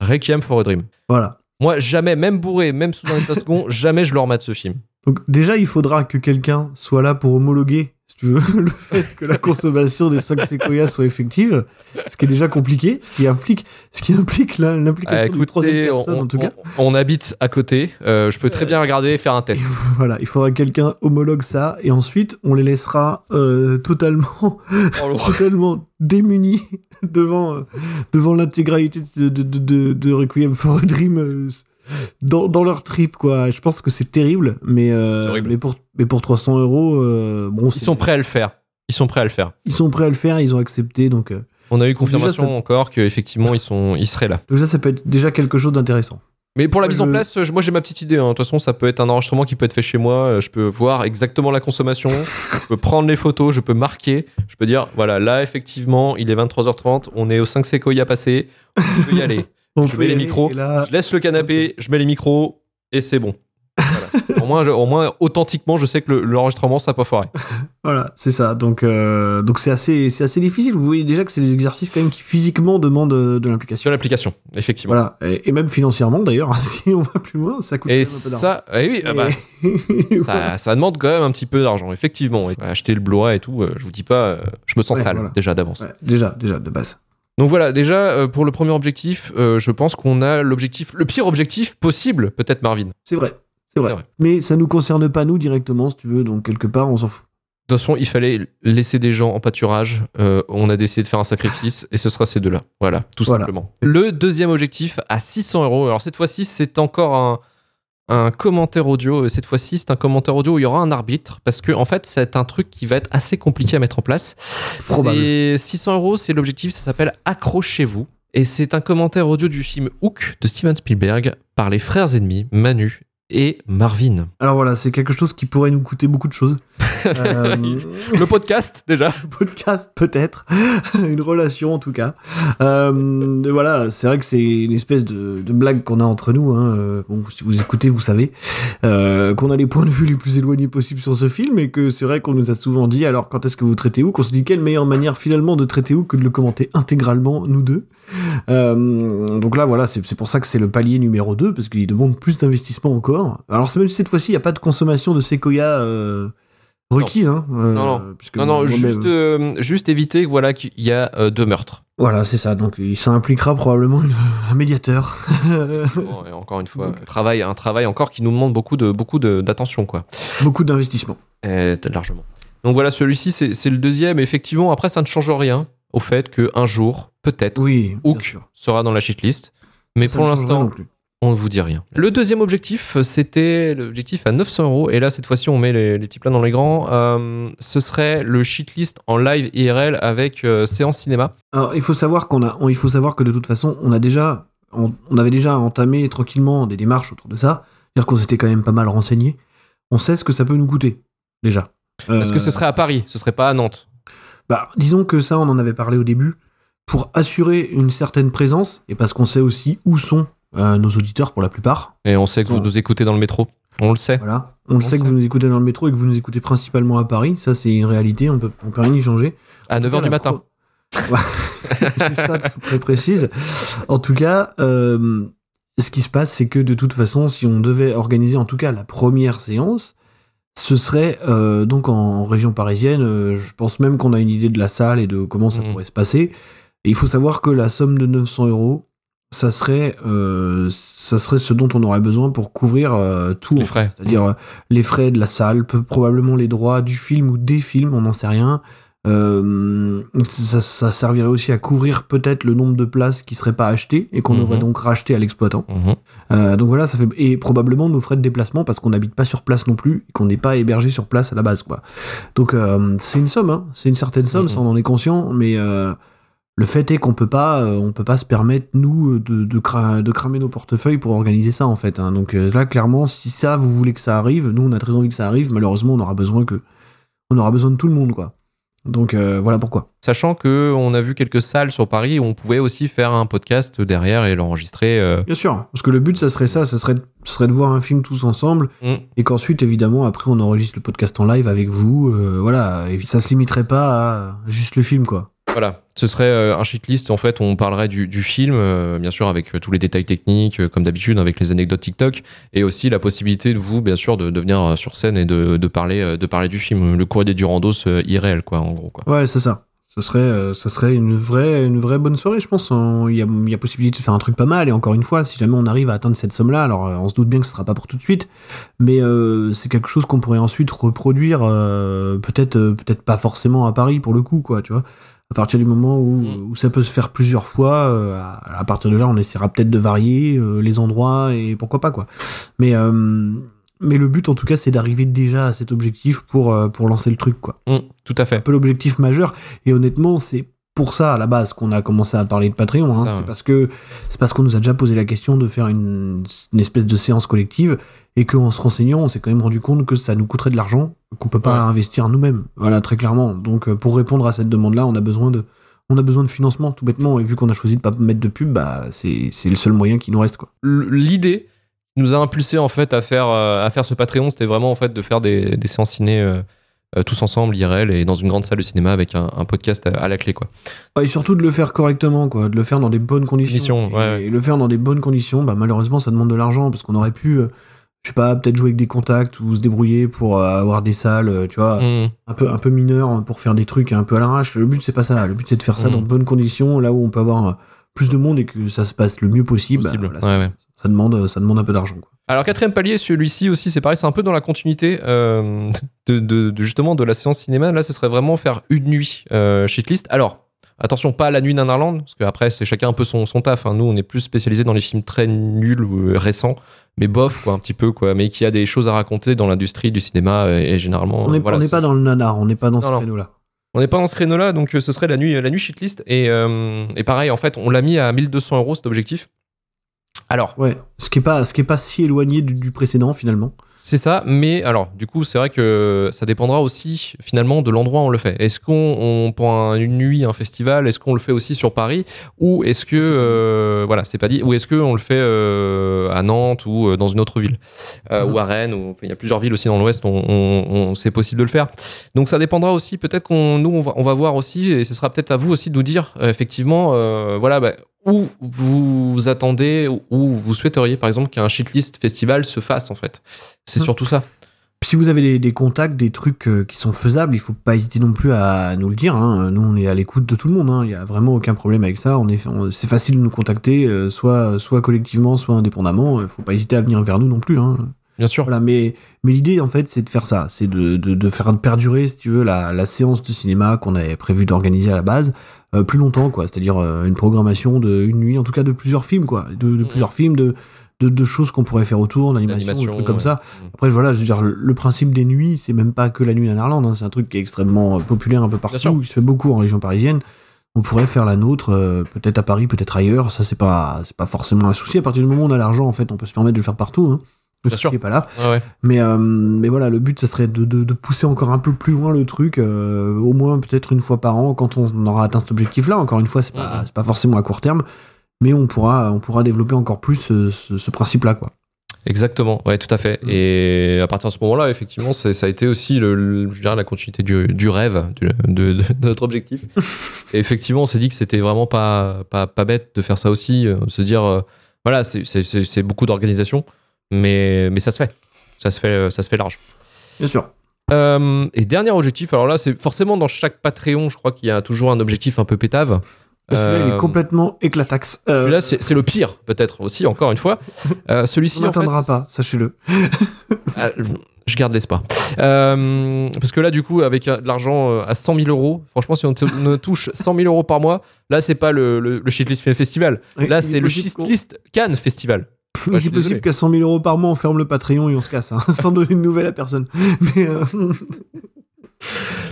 Requiem for a Dream. Voilà. Moi, jamais, même bourré, même sous un état second, jamais je leur mate ce film. Donc déjà, il faudra que quelqu'un soit là pour homologuer, si tu veux, le fait que la consommation des 5 séquoias soit effective, ce qui est déjà compliqué, ce qui implique, ce qui implique la- l'implication Ah, d'une troisième écoutez, on, personne, en tout on- cas. on habite à côté. euh, je peux très bien regarder et faire un test. Voilà, il faudra que quelqu'un homologue ça, et ensuite, on les laissera euh, totalement, totalement démunis devant, euh, devant l'intégralité de, de, de, de- Requiem for a Dream euh, dans, dans leur trip, quoi. Je pense que c'est terrible, mais, euh, horrible. mais, pour, mais pour 300 euros, bon, Ils sont prêts à le faire. Ils sont prêts à le faire. ils sont prêts à le faire, ils ont accepté, donc, On a eu déjà, confirmation ça- encore qu'effectivement, ils, sont, ils seraient là. donc ça, ça peut être déjà quelque chose d'intéressant. Mais pour la mise en place, moi j'ai ma petite idée. hein. De toute façon, ça peut être un enregistrement qui peut être fait chez moi. Euh, Je peux voir exactement la consommation. je peux prendre les photos. Je peux marquer. Je peux dire voilà, là effectivement, il est 23h30. On est au 5 Sequoia passé. On peut y aller. On Je mets les micros. là- Je laisse le canapé. Je mets les micros et c'est bon. Au, moins, au moins, authentiquement, je sais que le- l'enregistrement, ça n'a pas foiré. Voilà, c'est ça. Donc, euh, donc c'est assez, c'est assez difficile. Vous voyez déjà que c'est des exercices quand même qui physiquement demandent euh, de Sur l'implication. l'application, effectivement. Voilà, et, et même financièrement d'ailleurs. si on va plus loin, ça coûte Et quand même un peu ça, eh oui, ah bah, Et- ça, ça demande quand même un petit peu d'argent, effectivement. Et acheter le Blu-ray et tout, euh, je vous dis pas, je me sens Ouais, sale voilà. déjà d'avance. Ouais, déjà, déjà de base. Donc voilà, déjà pour le premier objectif, euh, je pense qu'on a l'objectif, le pire objectif possible, peut-être Marvin. De C'est vrai, c'est vrai. Mais ça nous concerne pas nous directement, si tu veux. Donc quelque part, on s'en fout. toute façon, il fallait laisser des gens en pâturage. euh, on a décidé de faire un sacrifice et ce sera ces deux-là. Voilà, tout Voilà. simplement. Le deuxième objectif à 600 euros. Alors cette fois-ci, c'est encore un, un commentaire audio. Cette fois-ci, c'est un commentaire audio où il y aura un arbitre parce que en fait, c'est un truc qui va être assez compliqué à mettre en place. Probable. C'est 600 euros, c'est l'objectif. Ça s'appelle Accrochez-vous. Et c'est un commentaire audio du film Hook de Steven Spielberg par les frères ennemis Manu et Marvin. Alors voilà, c'est quelque chose qui pourrait nous coûter beaucoup de choses. Euh, Le podcast, déjà. podcast peut-être, une relation en tout cas. Euh, voilà, c'est vrai que c'est une espèce de, de blague qu'on a entre nous. Hein. Euh, Bon, si vous écoutez, vous savez qu'on a les points de vue les plus éloignés possibles sur ce film et que c'est vrai qu'on nous a souvent dit alors quand est-ce que vous traitez où? Qu'on se dit quelle meilleure manière finalement de traiter où que de le commenter intégralement nous deux? Donc là, voilà, c'est pour ça que c'est le palier numéro 2 parce qu'il demande plus d'investissement encore. Alors même cette fois-ci il n'y a pas de consommation de séquoia. Requise, hein, euh, Non, non. Non, non, juste, euh, juste éviter voilà, qu'il y a euh, deux meurtres. Voilà, c'est ça. Donc, ça impliquera probablement une- un médiateur. Bon, et encore une fois, travail, un travail encore qui nous demande beaucoup de beaucoup de- d'attention, quoi. Beaucoup d'investissement. Largement. Donc voilà, celui-ci, c'est c'est le deuxième. Effectivement, après, ça ne change rien au fait qu'un jour, peut-être, Oui, Hook sera dans la shitlist. Mais Ça pour l'instant, non. On ne vous dit rien. Le deuxième objectif, c'était l'objectif à 900 euros. Et là, cette fois-ci, on met les, les petits plats dans les grands. Euh, ce serait le shitlist en live IRL avec euh, séance cinéma. Alors, il faut savoir qu'on a, on- il faut savoir que de toute façon, on a déjà, on, on avait déjà entamé tranquillement des démarches autour de ça. C'est-à-dire qu'on s'était quand même pas mal renseigné. On sait ce que ça peut nous coûter, déjà. Est-ce que ce Euh, serait à Paris Ce serait pas à Nantes Bah, disons que ça, on en avait parlé au début. Pour assurer une certaine présence, et parce qu'on sait aussi où sont euh, nos auditeurs pour la plupart. Et on sait que vous Bon. nous écoutez dans le métro. On le sait. Voilà. On le sait que vous nous écoutez dans le métro et que vous nous écoutez principalement à Paris. Ça, c'est une réalité. On peut, on peut rien y changer. À 9h Voilà, du matin. pro-. Les stats sont très précises. En tout cas, euh, ce qui se passe, c'est que de toute façon, si on devait organiser en tout cas la première séance, ce serait euh, donc en, région parisienne. euh, je pense même qu'on a une idée de la salle et de comment ça Mhm. pourrait se passer. Et il faut savoir que la somme de 900 euros, ça serait, euh, ça serait ce dont on aurait besoin pour couvrir euh, tout. Les frais. C'est-à-dire euh, les frais de la salle, peu- probablement les droits du film ou des films, on n'en sait rien. Euh, ça, ça servirait aussi à couvrir peut-être le nombre de places qui seraient pas achetées et qu'on Mhm. aurait donc racheté à l'exploitant. Mhm. Euh, donc voilà, ça fait et probablement nos frais de déplacement parce qu'on n'habite pas sur place non plus et qu'on n'est pas hébergé sur place à la base quoi. Donc euh, c'est une somme, hein, c'est une certaine somme, Mhm. ça on en est conscient, mais euh, le fait est qu'on peut pas, euh, on peut pas se permettre nous de, de, cra- de cramer nos portefeuilles pour organiser ça en fait. hein. Donc euh, là clairement, si ça vous voulez que ça arrive, nous on a très envie que ça arrive. Malheureusement, on aura besoin que, on aura besoin de tout le monde quoi. Donc euh, voilà pourquoi. Sachant que on a vu quelques salles sur Paris où on pouvait aussi faire un podcast derrière et l'enregistrer. euh, Bien sûr, parce que le but ça serait ça, ça serait, de voir un film tous ensemble mm. et qu'ensuite évidemment après on enregistre le podcast en live avec vous euh, voilà et ça se limiterait pas à juste le film quoi Voilà, ce serait euh, un shitlist. En fait, on parlerait du, film, euh, bien sûr, avec euh, tous les détails techniques, comme d'habitude, avec les anecdotes TikTok, et aussi la possibilité de vous, bien sûr, de, venir sur scène et de, parler, de parler du film, le courrier du randos euh, irréel, quoi, en gros. Quoi. ouais c'est ça ce serait serait une vraie une vraie bonne soirée je pense il y a, possibilité de faire un truc pas mal et encore une fois si jamais on arrive à atteindre cette somme là alors on se doute bien que ce sera pas pour tout de suite mais c'est quelque chose qu'on pourrait ensuite reproduire peut-être peut-être pas forcément à Paris pour le coup quoi tu vois à partir du moment où, Mm. où ça peut se faire plusieurs fois, euh, à, à partir de là, on essaiera peut-être de varier euh, les endroits et pourquoi pas quoi. Mais euh, mais le but en tout cas, c'est d'arriver déjà à cet objectif pour pour lancer le truc quoi. Mm, tout à Un fait. peu l'objectif majeur. Et honnêtement, c'est pour ça à la base qu'on a commencé à parler de Patreon. C'est hein. C'est ouais. parce que c'est parce qu'on nous a déjà posé la question de faire une, une espèce de séance collective et qu'en se renseignant, on s'est quand même rendu compte que ça nous coûterait de l'argent qu'on peut pas Ouais. investir nous-mêmes. Voilà, très clairement. Donc euh, pour répondre à cette demande-là, on a besoin de on a besoin de financement tout bêtement et vu qu'on a choisi de pas mettre de pub, bah c'est c'est le seul moyen qui nous reste quoi. L'idée qui nous a impulsé, en fait, à faire, euh, à faire ce Patreon, c'était vraiment, en fait, de faire des, des séances ciné euh, tous ensemble, IRL, et dans une grande salle de cinéma avec un, un podcast à, à la clé, quoi. Ouais, Et surtout de le faire correctement, quoi, de le faire dans des bonnes conditions. Ouais, et, et le faire dans des bonnes conditions, bah, malheureusement, ça demande de l'argent parce qu'on aurait pu, je sais pas, peut-être jouer avec des contacts ou se débrouiller pour euh, avoir des salles, euh, tu vois, Mm. un peu un peu mineurs hein, pour faire des trucs un peu à l'arrache. Le but c'est pas ça. Le but c'est de faire ça Mm. dans de bonnes conditions, là où on peut avoir euh, plus de monde et que ça se passe le mieux possible. Possible. Bah, voilà, Ouais, ça, ouais. ça demande ça demande un peu d'argent. Alors quatrième palier, celui-ci aussi, c'est pareil, c'est un peu dans la continuité euh, de, de- de- justement de la séance cinéma. Là, ce serait vraiment faire une nuit euh, shitlist. Alors attention, pas la nuit d'un Irlande, parce qu'après c'est chacun un peu son, son taf. hein. Nous, on est plus spécialisé dans les films très nuls ou récents, mais bof quoi, un petit peu quoi, mais qui a des choses à raconter dans l'industrie du cinéma euh, et, généralement. On n'est voilà, n'est pas dans le nanar, on n'est pas dans Non, ce créneau-là. on n'est pas dans ce créneau-là, donc euh, ce serait la nuit, la nuit shitlist. Et, euh, et pareil, en fait, on l'a mis à 1200 euros cet objectif. Alors, Ouais, ce qui est pas, ce qui est pas si éloigné du, du précédent finalement. C'est ça, mais alors, du coup, c'est vrai que ça dépendra aussi finalement de l'endroit où on le fait. Est-ce qu'on, on, pour un- une nuit, un festival, est-ce qu'on le fait aussi sur Paris ou est-ce que, euh, voilà, c'est pas dit, ou est-ce qu'on le fait euh, à Nantes ou euh, dans une autre ville Euh, Mhm. ou à Rennes ou il y a plusieurs villes aussi dans l'Ouest on, on- on- c'est possible de le faire. Donc ça dépendra aussi, peut-être qu'on, nous, on va, on va voir aussi, et ce sera peut-être à vous aussi de nous dire effectivement, voilà. bah, où vous attendez, où vous souhaiteriez par exemple qu'un shitlist festival se fasse en fait. C'est Mhm. surtout ça. Si vous avez des, des contacts, des trucs euh, qui sont faisables, il faut pas hésiter non plus à nous le dire. hein. Nous, on est à l'écoute de tout le monde. hein. Il y a vraiment aucun problème avec ça. On est, on- c'est facile de nous contacter, euh, soit, soit collectivement, soit indépendamment. Il faut pas hésiter à venir vers nous non plus. hein. Bien sûr. Voilà, mais, mais l'idée, en fait, c'est de faire ça. C'est de, de, de faire perdurer, si tu veux, la, la séance de cinéma qu'on avait prévu d'organiser à la base euh, plus longtemps, quoi. C'est-à-dire euh, une programmation de une nuit, en tout cas de plusieurs films, quoi. De, de Mhm. plusieurs films, de, de, de choses qu'on pourrait faire autour, d'animation, des trucs comme ouais. ça. Mhm. Après, voilà, je veux dire, le, principe des nuits, c'est même pas que la nuit en Irlande. hein. C'est un truc qui est extrêmement euh, populaire un peu partout, qui se fait beaucoup en région parisienne. On pourrait faire la nôtre, euh, peut-être à Paris, peut-être ailleurs. Ça, c'est pas, c'est pas forcément un souci. À partir du moment où on a l'argent, en fait, on peut se permettre de le faire partout. Hein. Le souci sûr. est pas là. Ouais. Mais, euh, mais voilà, le but, ce serait de, de, de pousser encore un peu plus loin le truc, euh, au moins peut-être une fois par an, quand on aura atteint cet objectif-là. Encore une fois, c'est pas, Mhm. c'est pas forcément à court terme, mais on pourra, on pourra développer encore plus ce, ce- ce principe-là, quoi. Exactement, ouais, tout à fait. Mm. Et à partir de ce moment-là, effectivement, ça a été aussi, le, le- je dirais, la continuité du, du rêve, du- de, notre objectif. Et effectivement, on s'est dit que c'était vraiment pas, pas, pas bête de faire ça aussi, euh, se dire, euh, voilà, c'est- c'est c'est- c'est beaucoup d'organisation, mais, mais ça se fait. Ça se fait, ça se fait large. Bien sûr. Euh, et dernier objectif, alors là, c'est forcément dans chaque Patreon, je crois qu'il y a toujours un objectif un peu pétave. Celui-là, il Euh, est complètement éclataxe. Euh, Celui-là, c'est le pire, peut-être aussi, encore une fois. Euh, Celui-ci, on n'atteindra pas, sachez-le. Ah, je garde l'espoir. Euh, parce que là, du coup, avec euh, de l'argent euh, à 100 000 euros, franchement, si on on touche 100 000 euros par mois, là, c'est pas le, le, le Shitlist Film Festival. Là, c'est est le Shitlist Cannes Festival. Il est possible qu'à 100 000 euros par mois, on ferme le Patreon et on se casse, hein, sans donner de nouvelles à personne. Mais euh,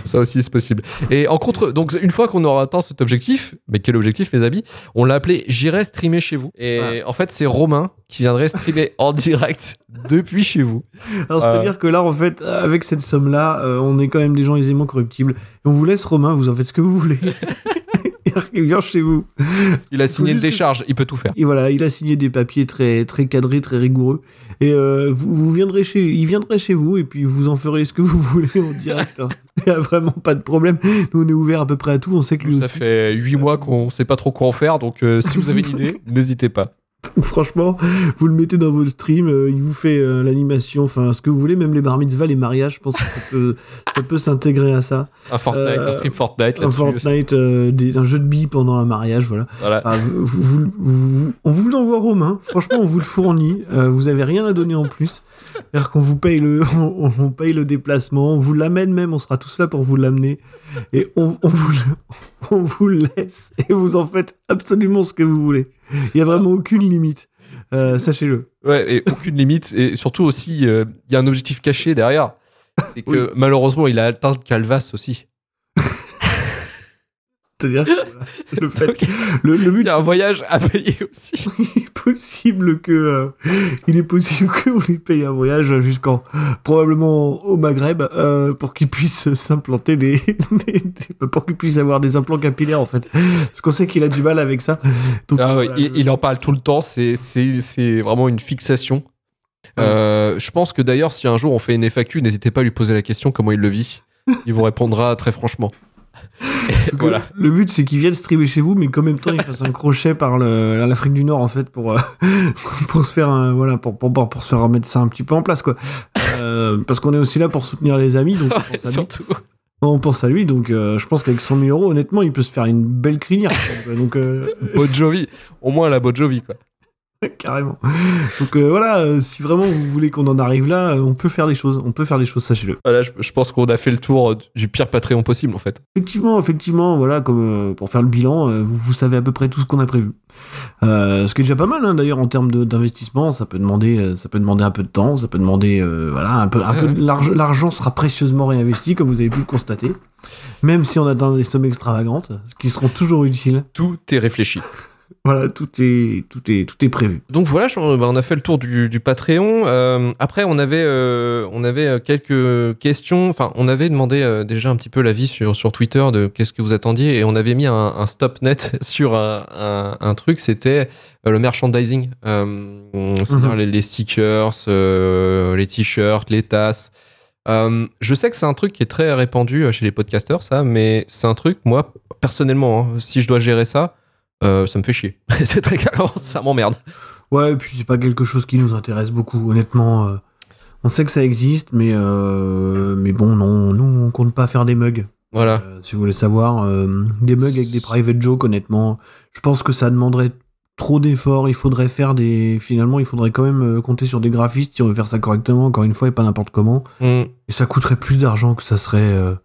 Ça aussi, c'est possible. Et en contre, donc, une fois qu'on aura atteint cet objectif, mais quel objectif, mes amis? On l'a appelé J'irai streamer chez vous. Et Ouais. en fait, c'est Romain qui viendrait streamer en direct depuis chez vous. Alors, c'est-à-dire que là, en fait, avec cette somme-là, euh, on est quand même des gens aisément corruptibles. Et on vous laisse, Romain, vous en faites ce que vous voulez. Il vient chez vous. Il a signé une que- décharge, il peut tout faire. Et voilà, il a signé des papiers très, très cadrés, très rigoureux. Et euh, vous, vous viendrez chez, il viendrait chez vous et puis vous en ferez ce que vous voulez en direct. hein. Il n'y a vraiment pas de problème. Nous, on est ouvert à peu près à tout. On sait que Ça aussi. fait 8 mois qu'on sait pas trop quoi en faire, donc euh, si vous avez une idée, n'hésitez pas. Franchement, vous le mettez dans vos streams, euh, il vous fait euh, l'animation, enfin ce que vous voulez, même les bar mitzvahs, les mariages, je pense que ça peut, ça peut s'intégrer à ça. Un Fortnite, Euh, un stream Fortnite Un. Fortnite, euh, des- un jeu de billes pendant un mariage, voilà. Voilà. Enfin, vous- vous- vous- vous- on vous l'envoie Romain, franchement on vous le fournit, euh, vous avez rien à donner en plus. C'est-à-dire qu'on vous paye le, on, on paye le déplacement, on vous l'amène même, on sera tous là pour vous l'amener. Et on, on vous, on vous le laisse et vous en faites absolument ce que vous voulez. Il n'y a vraiment aucune limite. Euh, Sachez-le. Ouais, et aucune limite. Et surtout aussi, euh, il y a un objectif caché derrière. C'est que Oui. malheureusement, il a atteint le Calvas aussi. C'est-à-dire que, le, fait, Donc, le, le il but y a un voyage à payer aussi. il est possible que euh, il est possible lui payiez un voyage jusqu'en probablement au Maghreb euh, pour qu'il puisse s'implanter des, des- des- pour qu'il puisse avoir des implants capillaires en fait parce qu'on sait qu'il a du mal avec ça donc Ah voilà, il, le- il en parle tout le temps. C'est vraiment une fixation. Euh, je pense que d'ailleurs, si un jour on fait une FAQ, n'hésitez pas à lui poser la question comment il le vit. Il vous répondra très franchement. Voilà. le but c'est qu'il vienne streamer chez vous mais qu'en même temps il fasse un crochet par l'Afrique du Nord en fait pour euh, pour se faire un, voilà pour, pour, pour, pour se faire remettre ça un petit peu en place quoi Euh, parce qu'on est aussi là pour soutenir les amis donc on pense à lui. Surtout. On pense à lui, donc euh, je pense qu'avec 100 000 euros, honnêtement, il peut se faire une belle crinière. donc, euh, Bon Jovi. Au moins la Bon Jovi, quoi. carrément. Donc euh, voilà, euh, si vraiment vous voulez qu'on en arrive là, euh, on peut faire des choses. On peut faire des choses, sachez-le. Voilà, je, je pense qu'on a fait le tour du pire Patreon possible, en fait. Effectivement, effectivement, voilà, comme pour faire le bilan, vous, vous savez à peu près tout ce qu'on a prévu. Ce qui est déjà pas mal, hein, d'ailleurs, en termes d'investissement, ça peut demander, ça peut demander un peu de temps, ça peut demander, voilà, un peu, un Ouais, peu ouais. de l'argent. L'argent sera précieusement réinvesti, comme vous avez pu le constater, même si on atteint des sommes extravagantes, ce qui seront toujours utiles. Tout est réfléchi. voilà, tout est, tout est, tout est prévu. Donc voilà, je- bah, on a fait le tour du, du Patreon. Euh, après, on avait, euh, on avait euh, quelques questions. Enfin, on avait demandé euh, déjà un petit peu l'avis sur, sur Twitter de qu'est-ce que vous attendiez, et on avait mis un, un stop net sur un, un- un truc. C'était euh, le merchandising, Euh, c'est-à-dire Mhm. les, les stickers, euh, les t-shirts, les tasses. Euh, je sais que c'est un truc qui est très répandu euh, chez les podcasteurs, ça, mais c'est un truc, moi, personnellement, hein, si je dois gérer ça, euh, ça me fait chier. c'est très clairement, ça m'emmerde. Ouais, et puis c'est pas quelque chose qui nous intéresse beaucoup, honnêtement. euh, on sait que ça existe, mais, euh, mais bon, non, nous, on compte pas faire des mugs. Voilà. Euh, si vous voulez savoir, euh, des mugs avec des private jokes, honnêtement, je pense que ça demanderait trop d'efforts. Il faudrait faire des. Finalement, il faudrait quand même euh, compter sur des graphistes si on veut faire ça correctement, encore une fois, et pas n'importe comment. Mm. Et ça coûterait plus d'argent que ça serait. euh,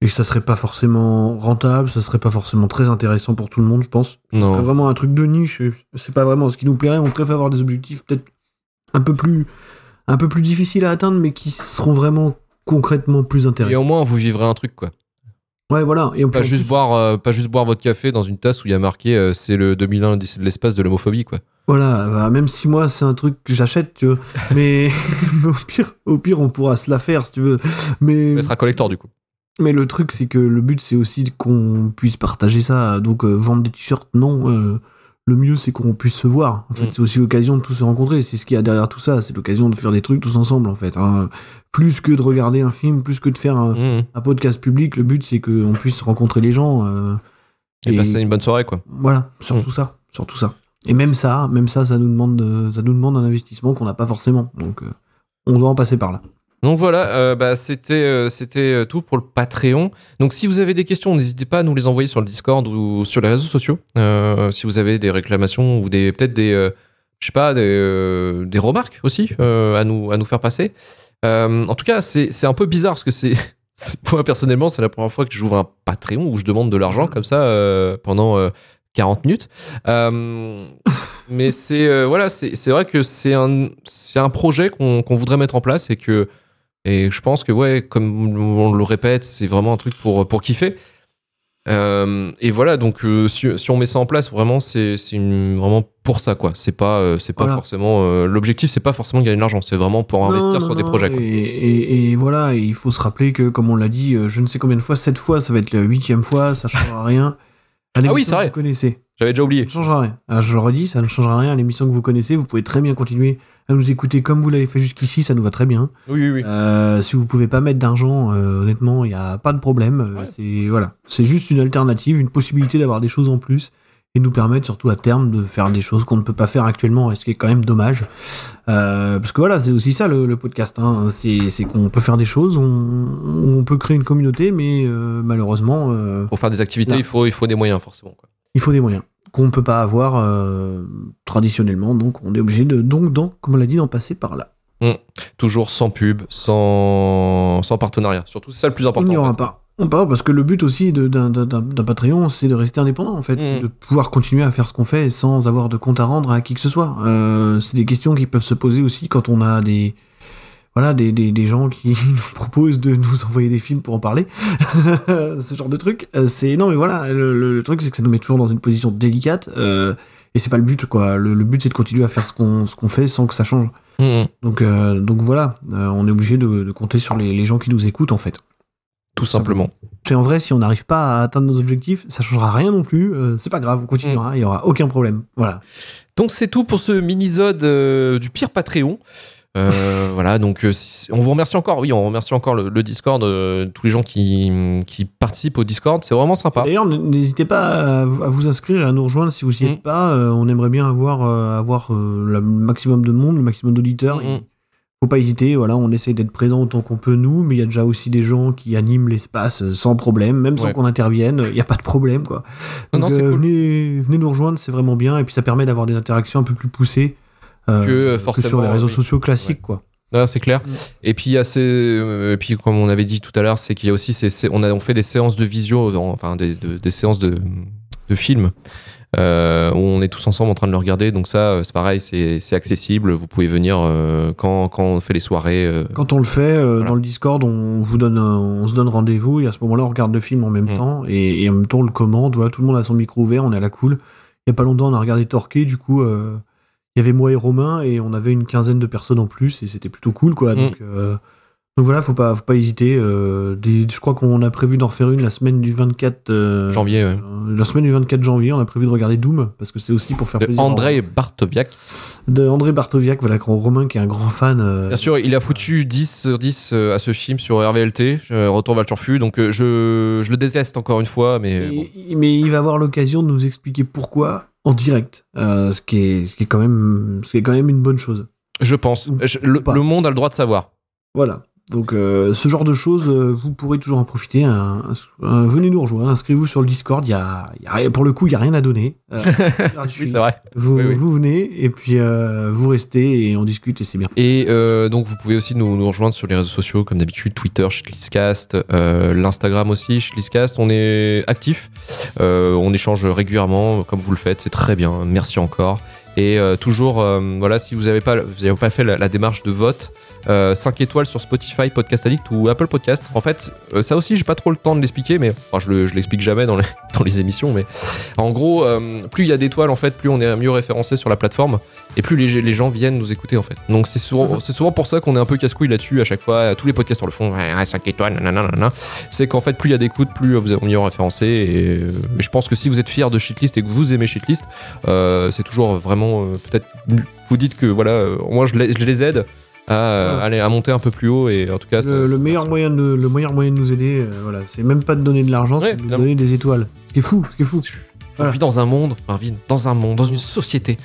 et que ça serait pas forcément rentable, ça serait pas forcément très intéressant pour tout le monde, je pense. C'est Non. vraiment un truc de niche. C'est pas vraiment ce qui nous plairait. On préfère avoir des objectifs peut-être un peu plus, un peu plus difficiles à atteindre, mais qui seront vraiment concrètement plus Et au intéressants. moins, vous vivrez un truc, quoi. Ouais, voilà. Et Pas plus- juste, boire, euh, pas juste boire votre café dans une tasse où il y a marqué euh, c'est le 2001 de l'espace de l'homophobie, quoi. Voilà, bah, même si moi c'est un truc que j'achète, tu vois. Mais au pire, au pire, on pourra se la faire si tu veux. Mais Elle sera collector, du coup. Mais le truc, c'est que le but, c'est aussi qu'on puisse partager ça. Donc, euh, vendre des t-shirts, non. euh, le mieux, c'est qu'on puisse se voir. En fait, Mm. c'est aussi l'occasion de tous se rencontrer. C'est ce qu'il y a derrière tout ça. C'est l'occasion de faire des trucs tous ensemble, en fait. hein. Plus que de regarder un film, plus que de faire un, Mm. un podcast public, le but, c'est qu'on puisse rencontrer les gens. euh, Et, Et- passer une bonne soirée, quoi. voilà, surtout ça. Surtout ça. Et même ça, même ça, ça nous demande, de- ça nous demande un investissement qu'on n'a pas forcément. Donc, on doit en passer par là. Donc voilà, euh, bah, c'était euh, c'était euh, tout pour le Patreon. Donc si vous avez des questions, n'hésitez pas à nous les envoyer sur le Discord ou sur les réseaux sociaux. Si vous avez des réclamations ou des peut-être des je sais pas des, des remarques aussi à nous à nous faire passer. En tout cas, c'est c'est un peu bizarre parce que c'est moi personnellement, c'est la première fois que j'ouvre un Patreon où je demande de l'argent comme ça pendant euh, 40 minutes. Mais c'est voilà, c'est vrai que c'est un un projet qu'on voudrait mettre en place et que et je pense que, ouais, comme on le répète, c'est vraiment un truc pour, pour kiffer. Euh, et voilà, donc euh, si, si on met ça en place, vraiment, c'est vraiment pour ça, quoi. C'est pas, euh, c'est pas Voilà. forcément. L'objectif, c'est pas forcément de gagner de l'argent, c'est vraiment pour investir Non, sur non, des non, projets, quoi. Et, et- et voilà, il faut se rappeler que, comme on l'a dit, je ne sais combien de fois, cette fois, ça va être la huitième fois, ça changera rien. À Ah oui, c'est vrai. Vous connaissez. J'avais déjà Ça oublié. ne changera rien. Ah, je le redis, ça ne changera rien à l'émission que vous connaissez. Vous pouvez très bien continuer à nous écouter comme vous l'avez fait jusqu'ici, ça nous va très bien. Oui, oui, oui. Euh, si vous pouvez pas mettre d'argent, euh, honnêtement, il n'y a pas de problème. Euh, Ouais. C'est voilà, c'est juste une alternative, une possibilité d'avoir des choses en plus et nous permettre surtout à terme de faire des choses qu'on ne peut pas faire actuellement, et ce qui est quand même dommage. Euh, parce que voilà, c'est aussi ça le, le podcast. Hein. C'est qu'on peut faire des choses, on, on peut créer une communauté, mais euh, malheureusement, euh, Pour faire des activités, il faut, il faut des moyens, forcément. Quoi. il faut des moyens qu'on ne peut pas avoir euh, traditionnellement. Donc on est obligé de donc d'en- comme on l'a dit, d'en passer par là. Toujours sans pub, sans, sans partenariat. Surtout, c'est ça le plus important. Il n'y en aura fait. pas. On parce que le but aussi d'un Patreon, c'est de rester indépendant en fait, Mm. c'est de pouvoir continuer à faire ce qu'on fait sans avoir de compte à rendre à qui que ce soit. Euh, c'est des questions qui peuvent se poser aussi quand on a des voilà des, des, des gens qui nous proposent de nous envoyer des films pour en parler, ce genre de truc. Euh, c'est non mais voilà, le, truc c'est que ça nous met toujours dans une position délicate euh, et c'est pas le but quoi. Le, le but c'est de continuer à faire ce qu'on ce qu'on fait sans que ça change. Mhm. Donc euh, donc voilà, Euh, on est obligé de, de compter sur les, les gens qui nous écoutent en fait. Tout simplement. Et en vrai, si on n'arrive pas à atteindre nos objectifs, ça changera rien non plus. c'est pas grave, on continuera, il y aura aucun problème. Voilà. Donc c'est tout pour ce mini-zode du pire Patreon. Euh, voilà, donc euh, on vous remercie encore. Oui, on remercie encore le, le Discord, euh, tous les gens qui, qui participent au Discord. C'est vraiment sympa. D'ailleurs, n'hésitez pas à, vous- à vous inscrire et à nous rejoindre si vous n'y êtes Mm. pas. euh, on aimerait bien avoir, avoir le maximum de monde, le maximum d'auditeurs. Mm, Il mm. faut pas hésiter. Voilà, on essaye d'être présent autant qu'on peut nous, mais il y a déjà aussi des gens qui animent l'espace sans problème, même sans qu'on intervienne. Il n'y a pas de problème, quoi. Donc, non, c'est cool. venez, venez nous rejoindre, c'est vraiment bien. Et puis ça permet d'avoir des interactions un peu plus poussées. Euh, Que, euh, sur forcément, les réseaux oui. sociaux classiques, quoi. Ah, c'est clair. Mm. Et puis, euh, et puis, comme on avait dit tout à l'heure, c'est qu'il y a aussi ces, on, a, on fait des séances de visio, enfin des, de- des séances de, de films. euh, où on est tous ensemble en train de le regarder. Donc ça, c'est pareil, c'est accessible. Vous pouvez venir euh, quand, quand on fait les soirées. euh, Quand on le fait euh, Voilà. dans le Discord, on vous donne, un- on se donne rendez-vous et à ce moment-là, on regarde le film en même Mm. temps et, et en même temps, on le commande. Voilà, tout le monde a son micro ouvert, on est à la cool il y a pas longtemps, on a regardé Torquay, du coup, euh, il y avait moi et Romain, et on avait une quinzaine de personnes en plus, et c'était plutôt cool, quoi. Mm. Donc, euh, donc voilà, faut pas, faut pas hésiter. euh, des- je crois qu'on a prévu d'en refaire une la semaine du 24 euh, Janvier, ouais. la semaine du 24 janvier, on a prévu de regarder Doom, parce que c'est aussi pour faire De plaisir. Andrei Bartoviak. De André Bartoviak, voilà, Romain qui est un grand fan. Bien sûr, il a foutu 10 sur 10 euh, à ce film sur RVLT, Retour vers le Turfu, donc je, je le déteste encore une fois, mais bon. Mais il va avoir l'occasion de nous expliquer pourquoi en direct, euh, ce, qui est, ce, qui est quand même, ce qui est quand même une bonne chose. je pense. Je- le, pas. le monde a le droit de savoir. Voilà. Donc euh, ce genre de choses, euh, vous pourrez toujours en profiter. hein. Euh, venez nous rejoindre, inscrivez-vous sur le Discord. Il y a, y a pour le coup, il n'y a rien à donner. Oui, c'est vrai. vous, Oui, oui. vous venez et puis vous restez et on discute et c'est bien. Et donc, vous pouvez aussi nous, nous rejoindre sur les réseaux sociaux, comme d'habitude, Twitter, Shitlistcast, l'Instagram aussi, Shitlistcast. On est actif, on échange régulièrement, comme vous le faites, c'est très bien. Merci encore. Et toujours, voilà, si vous n'avez pas, vous avez pas fait la, la démarche de vote, euh, 5 étoiles sur Spotify, Podcast Addict ou Apple Podcast. En fait, euh, ça aussi, j'ai pas trop le temps de l'expliquer, mais enfin, je, le- je l'explique jamais dans les, dans les émissions. Mais en gros, euh, plus il y a d'étoiles, en fait, plus on est mieux référencé sur la plateforme et plus les, les gens viennent nous écouter en fait. Donc c'est souvent, c'est souvent pour ça qu'on est un peu casse-couille là-dessus à chaque fois. Tous les podcasters le font, ouais, 5 étoiles, nanana. C'est qu'en fait, plus il y a d'écoute, plus vous êtes mieux référencé. Et euh, mais je pense que si vous êtes fier de Shitlist et que vous aimez Shitlist, c'est toujours vraiment peut-être. Vous dites que voilà, euh, moi je les, je les aide à, Ouais. aller, à monter un peu plus haut et en tout cas. ça- Le, ça- meilleur moyen de, le meilleur moyen de nous aider, euh, voilà, c'est même pas de donner de l'argent, Ouais, c'est de nous donner des étoiles. Ce qui est fou, ce qui est fou. On Voilà. vit dans un monde, Marvin, dans un monde, dans une société.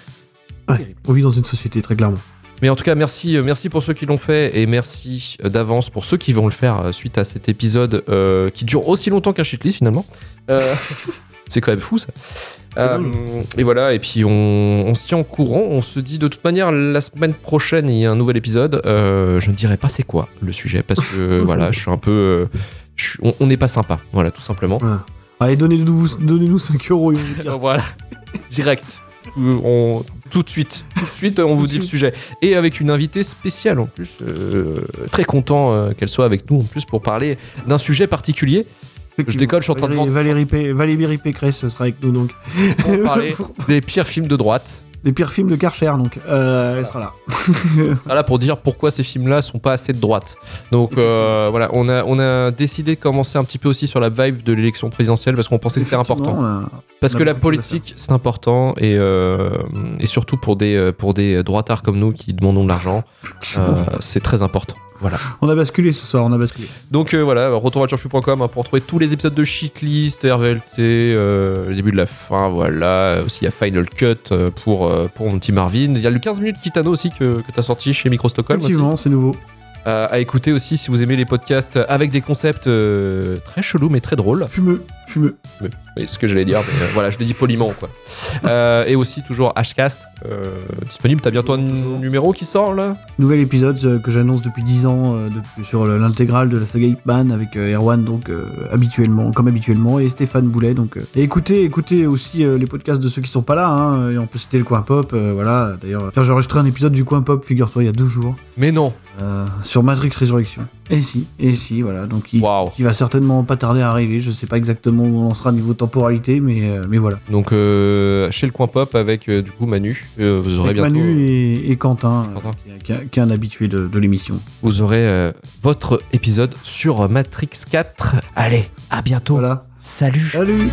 Ouais, on vit dans une société très clairement. Mais en tout cas, merci, euh, merci pour ceux qui l'ont fait et merci euh, d'avance pour ceux qui vont le faire suite à cet épisode euh, qui dure aussi longtemps qu'un shitlist finalement. Euh, c'est quand même fou ça. Euh, et voilà, et puis on, on se tient au courant. On se dit de toute manière, la semaine prochaine, il y a un nouvel épisode. Euh, je ne dirai pas c'est quoi le sujet parce que voilà, je suis un peu. euh, suis- on- n'est pas sympa, voilà, tout simplement. Voilà. Allez, donnez-nous donnez 5 euros. voilà, direct. On- tout de suite, tout de suite, on vous dit le sujet. Et avec une invitée spéciale en plus, euh, très content qu'elle soit avec nous en plus pour parler d'un sujet particulier. Je décolle, je suis en train de Valérie, vendre- Valérie, Valérie Pécresse sera avec nous donc. Pour parler des pires films de droite. Les pires films de Karcher donc. Euh, Elle sera là. Elle sera là pour dire pourquoi ces films-là sont pas assez de droite. Donc euh, voilà, on a, on a décidé de commencer un petit peu aussi sur la vibe de l'élection présidentielle parce qu'on pensait que c'était important. Parce que la politique, c'est important et, euh, et surtout pour des, pour des droitards comme nous qui demandons de l'argent, c'est très important. Voilà. On a basculé ce soir, on a basculé. Donc euh, voilà, retourvoiturefus.com hein, pour retrouver tous les épisodes de Shitlist, RVLT, euh, le début de la fin, voilà. Aussi il y a Final Cut euh, pour, euh, pour mon petit Marvin. Il y a le 15 minutes Kitano aussi que, que tu as sorti chez Micro Stockholm. Effectivement, c'est nouveau. À écouter aussi si vous aimez les podcasts avec des concepts très chelous mais très drôles. Fumeux, fumeux. Oui, c'est ce que j'allais dire, mais euh, voilà, je l'ai dit poliment quoi. Euh, et aussi toujours Hcast euh, disponible. T'as bientôt un numéro qui sort là? Nouvel épisode euh, que j'annonce depuis 10 ans sur le- l'intégrale de la saga Hitman avec Erwan donc habituellement, comme habituellement, et Stéphane Boulet. Donc, et écoutez, écoutez aussi les podcasts de ceux qui sont pas là. Hein, et on peut citer le Coin Pop. voilà. D'ailleurs, j'ai enregistré un épisode du Coin Pop, figure-toi, il y a deux jours, Mais non. sur Matrix Résurrection. Et si, et si, voilà. Donc il, va certainement pas tarder à arriver. Je sais pas exactement où on en sera niveau temporalité, mais, euh, mais voilà. Donc euh, chez le coin pop avec euh, du coup Manu, vous aurez Avec bientôt. Manu et, et Quentin, Quentin. qui, est- qui un habitué de, de l'émission. vous aurez votre épisode sur Matrix 4. Allez, à bientôt. Voilà. Salut. Salut